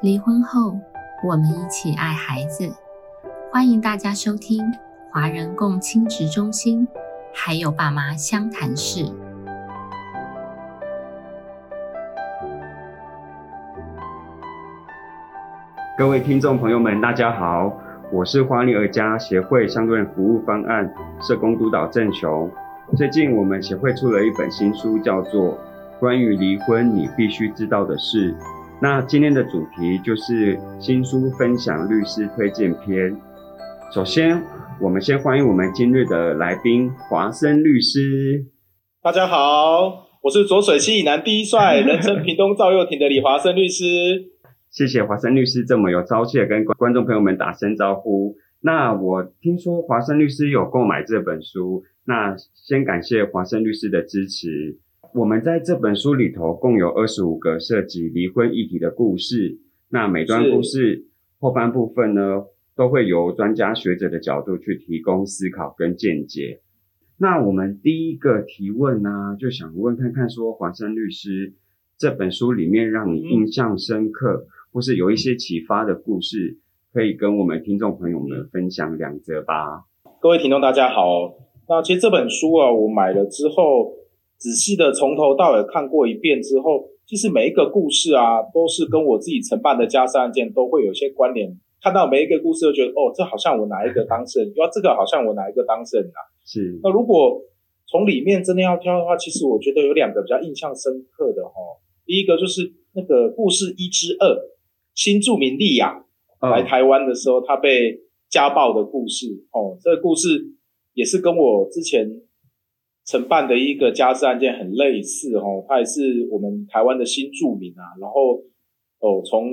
离婚后，我们一起爱孩子。欢迎大家收听华人共亲职中心，还有爸妈相谈室。各位听众朋友们，大家好，我是花女儿家协会相对服务方案社工督导郑雄。最近我们协会出了一本新书，叫做《关于离婚你必须知道的事》。那今天的主题就是新书分享律师推荐篇。首先，我们先欢迎我们今日的来宾华生律师。大家好，我是浊水溪以南第一帅，人称屏东赵又廷的李华生律师。谢谢华生律师这么有朝气的跟观众朋友们打声招呼。那我听说华生律师有购买这本书，那先感谢华生律师的支持。我们在这本书里头共有二十五个涉及离婚议题的故事，那每段故事后半部分呢，都会由专家学者的角度去提供思考跟见解。那我们第一个提问呢，就想问看看说，黄生律师这本书里面让你印象深刻，或是有一些启发的故事，可以跟我们听众朋友们分享两则吧。各位听众大家好，那其实这本书啊，我买了之后。仔细的从头到尾看过一遍之后，其实每一个故事啊，都是跟我自己承办的家事案件都会有些关联。看到每一个故事，都觉得哦，这好像我哪一个当事人，要这个好像我哪一个当事人啊。是。那如果从里面真的要挑的话，其实我觉得有两个比较印象深刻的哦。第一个就是那个故事一之二，新著名利亚来台湾的时候，他被家暴的故事。哦，这个故事也是跟我之前。承办的一个家事案件很类似哦，他也是我们台湾的新住民啊，然后哦从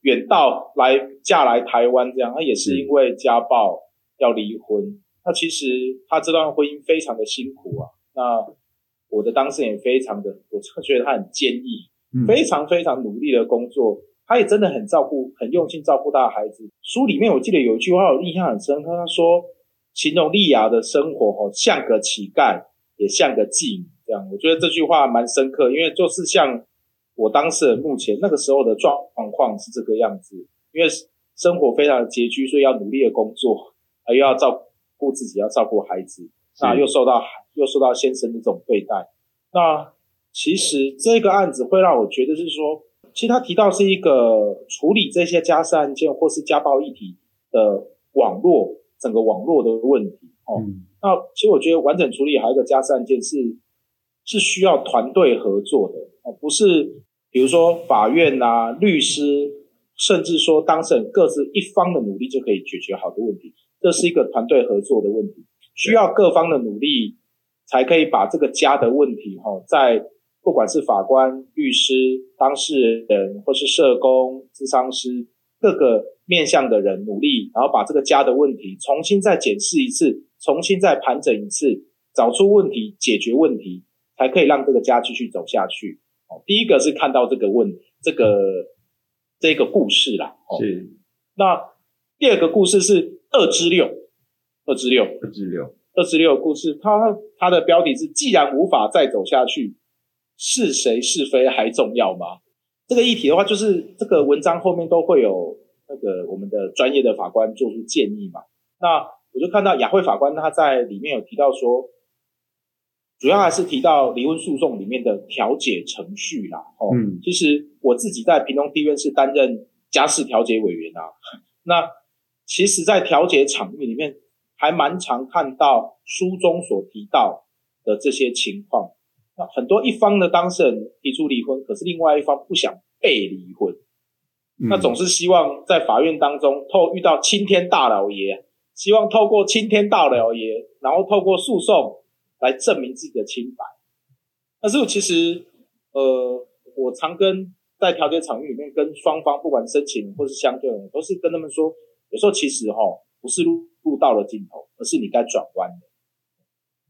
远道来嫁来台湾这样，他也是因为家暴要离婚。那其实他这段婚姻非常的辛苦啊。那我的当事人也非常的，我觉得他很坚毅，非常非常努力的工作，他也真的很照顾，很用心照顾他的孩子。书里面我记得有一句话我印象很深刻，他说。形容丽雅的生活哦，像个乞丐，也像个妓女，这样。我觉得这句话蛮深刻，因为就是像我当事人目前那个时候的状况是这个样子，因为生活非常的拮据，所以要努力的工作，又要照顾自己，要照顾孩子，那又受到又受到先生的这种对待。那其实这个案子会让我觉得是说，其实他提到是一个处理这些家事案件或是家暴议题的网络。整个网络的问题，哦，那其实我觉得完整处理还有一个家事案件是是需要团队合作的，哦，不是比如说法院呐、律师，甚至说当事人各自一方的努力就可以解决好的问题，这是一个团队合作的问题，需要各方的努力才可以把这个家的问题，哈，在不管是法官、律师、当事人或是社工、咨商师各个。面向的人努力，然后把这个家的问题重新再检视一次，重新再盘整一次，找出问题，解决问题，才可以让这个家继续走下去。哦，第一个是看到这个问这个这个故事啦。是。那第二个故事是二之六，二之六，二之六，二之六故事，它它的标题是：既然无法再走下去，是谁是非还重要吗？这个议题的话，就是这个文章后面都会有。那个我们的专业的法官做出建议嘛？那我就看到雅慧法官他在里面有提到说，主要还是提到离婚诉讼里面的调解程序啦。哦，其实我自己在屏东地院是担任家事调解委员啊。那其实，在调解场域里面，还蛮常看到书中所提到的这些情况。那很多一方的当事人提出离婚，可是另外一方不想被离婚。那总是希望在法院当中透遇到青天大老爷，希望透过青天大老爷，然后透过诉讼来证明自己的清白。但是其实，呃，我常跟在调解场域里面跟双方不管申请或是相对人，都是跟他们说，有时候其实哈不是路路到了尽头，而是你该转弯的。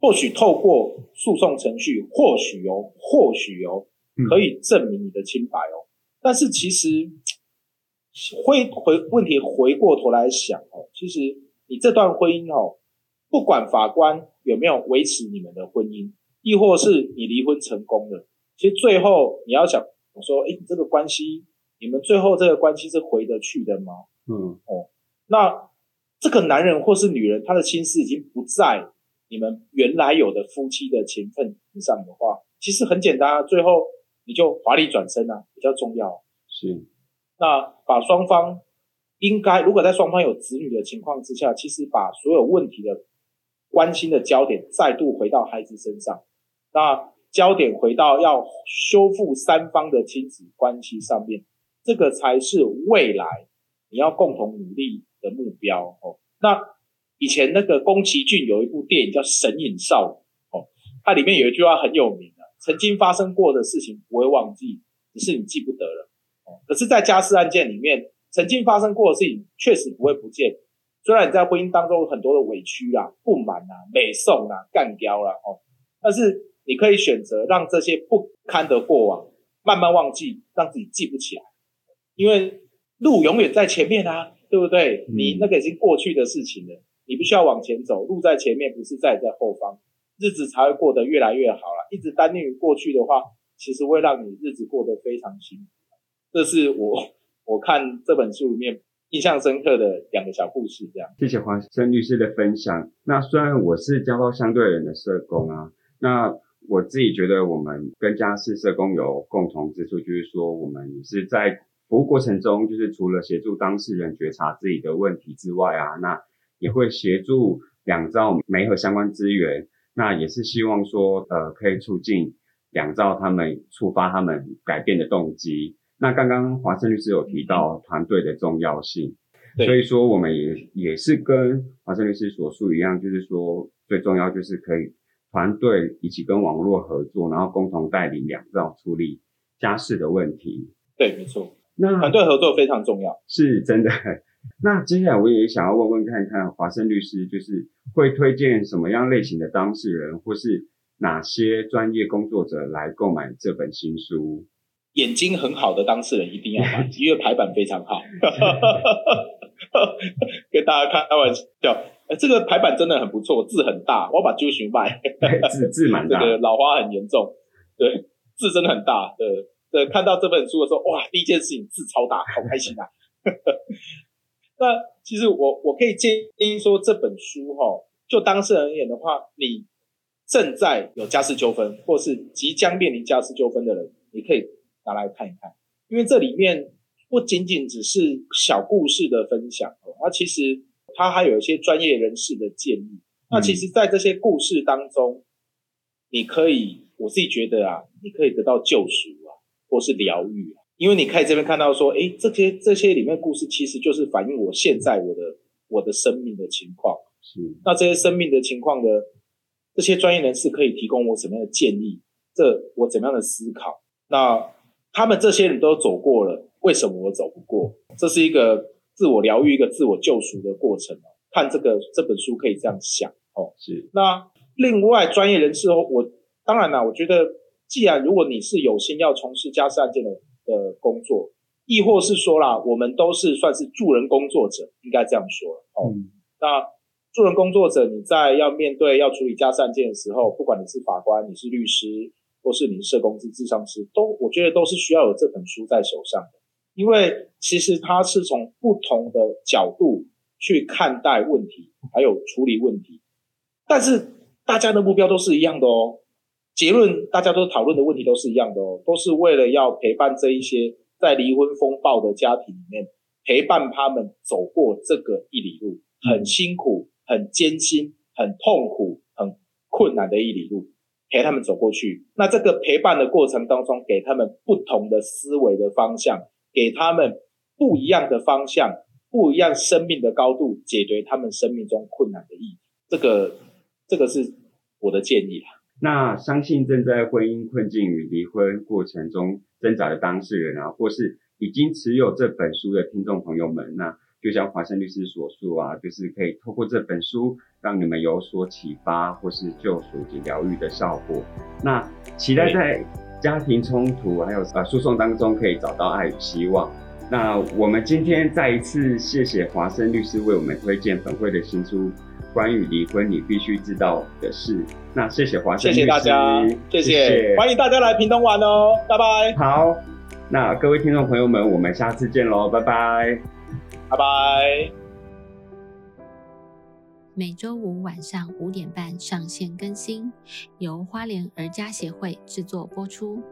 或许透过诉讼程序，或许哦，或许哦，可以证明你的清白哦。但是其实。回回问题回过头来想哦，其实你这段婚姻哦，不管法官有没有维持你们的婚姻，亦或是你离婚成功了，其实最后你要想说，哎，这个关系你们最后这个关系是回得去的吗？嗯，哦，那这个男人或是女人，他的心思已经不在你们原来有的夫妻的情分上的话，其实很简单啊，最后你就华丽转身啊，比较重要。是，那把双方应该如果在双方有子女的情况之下，其实把所有问题的关心的焦点再度回到孩子身上，那焦点回到要修复三方的亲子关系上面，这个才是未来你要共同努力的目标哦。那以前那个宫崎骏有一部电影叫《神隐少女》哦，它里面有一句话很有名的：曾经发生过的事情不会忘记，只是你记不得了哦。可是，在家事案件里面，曾经发生过的事情确实不会不见。虽然你在婚姻当中有很多的委屈啊、不满啊、美送啊、干掉啦哦，但是你可以选择让这些不堪的过往慢慢忘记，让自己记不起来，因为路永远在前面啊，对不对？你那个已经过去的事情了，你不需要往前走，路在前面，不是在在后方，日子才会过得越来越好了。一直单恋于过去的话，其实会让你日子过得非常辛苦。这是我我看这本书里面。印象深刻的两个小故事，这样。谢谢黄生律师的分享。那虽然我是家暴相对人的社工啊，那我自己觉得我们跟家事社工有共同之处，就是说我们是在服务过程中，就是除了协助当事人觉察自己的问题之外啊，那也会协助两造媒和相关资源，那也是希望说，呃，可以促进两造他们触发他们改变的动机。那刚刚华盛律师有提到团队的重要性，所以说我们也也是跟华盛律师所述一样，就是说最重要就是可以团队一起跟网络合作，然后共同带领两造处理家事的问题。对，没错。那团队合作非常重要，是真的。那接下来我也想要问问看看华生律师，就是会推荐什么样类型的当事人，或是哪些专业工作者来购买这本新书？眼睛很好的当事人一定要买，因为排版非常好。跟大家开玩笑，哎，这个排版真的很不错，字很大，我要把揪熊卖。字字蛮大，这个老花很严重，对，字真的很大。对对，看到这本书的时候，哇，第一件事情字超大，好开心啊！那其实我我可以建议说，这本书哈，就当事人而言的话，你正在有家事纠纷，或是即将面临家事纠纷的人，你可以。拿来看一看，因为这里面不仅仅只是小故事的分享哦，它其实它还有一些专业人士的建议。那其实，在这些故事当中，你可以，我自己觉得啊，你可以得到救赎啊，或是疗愈啊，因为你可以这边看到说，诶，这些这些里面故事其实就是反映我现在我的我的生命的情况。是，那这些生命的情况呢这些专业人士可以提供我什么样的建议？这我怎么样的思考？那。他们这些人都走过了，为什么我走不过？这是一个自我疗愈、一个自我救赎的过程哦。看这个这本书可以这样想哦。是。那另外专业人士哦，我当然啦，我觉得既然如果你是有心要从事家事案件的的工作，亦或是说啦，我们都是算是助人工作者，应该这样说哦。那助人工作者，你在要面对要处理家事案件的时候，不管你是法官，你是律师。或是你社工资智商师，都我觉得都是需要有这本书在手上的，因为其实它是从不同的角度去看待问题，还有处理问题，但是大家的目标都是一样的哦，结论大家都讨论的问题都是一样的哦，都是为了要陪伴这一些在离婚风暴的家庭里面，陪伴他们走过这个一里路，很辛苦、很艰辛、很痛苦、很困难的一里路。陪他们走过去，那这个陪伴的过程当中，给他们不同的思维的方向，给他们不一样的方向，不一样生命的高度，解决他们生命中困难的意义。这个，这个是我的建议啦。那相信正在婚姻困境与离婚过程中挣扎的当事人啊，或是已经持有这本书的听众朋友们，那。就像华生律师所述啊，就是可以透过这本书，让你们有所启发，或是救赎及疗愈的效果。那期待在家庭冲突还有呃诉讼当中，可以找到爱与希望。那我们今天再一次谢谢华生律师为我们推荐本会的新书《关于离婚你必须知道的事》。那谢谢华生律师，谢谢大家，谢谢，欢迎大家来屏东玩哦，拜拜。好。那各位听众朋友们，我们下次见喽，拜拜，拜拜。每周五晚上五点半上线更新，由花莲儿家协会制作播出。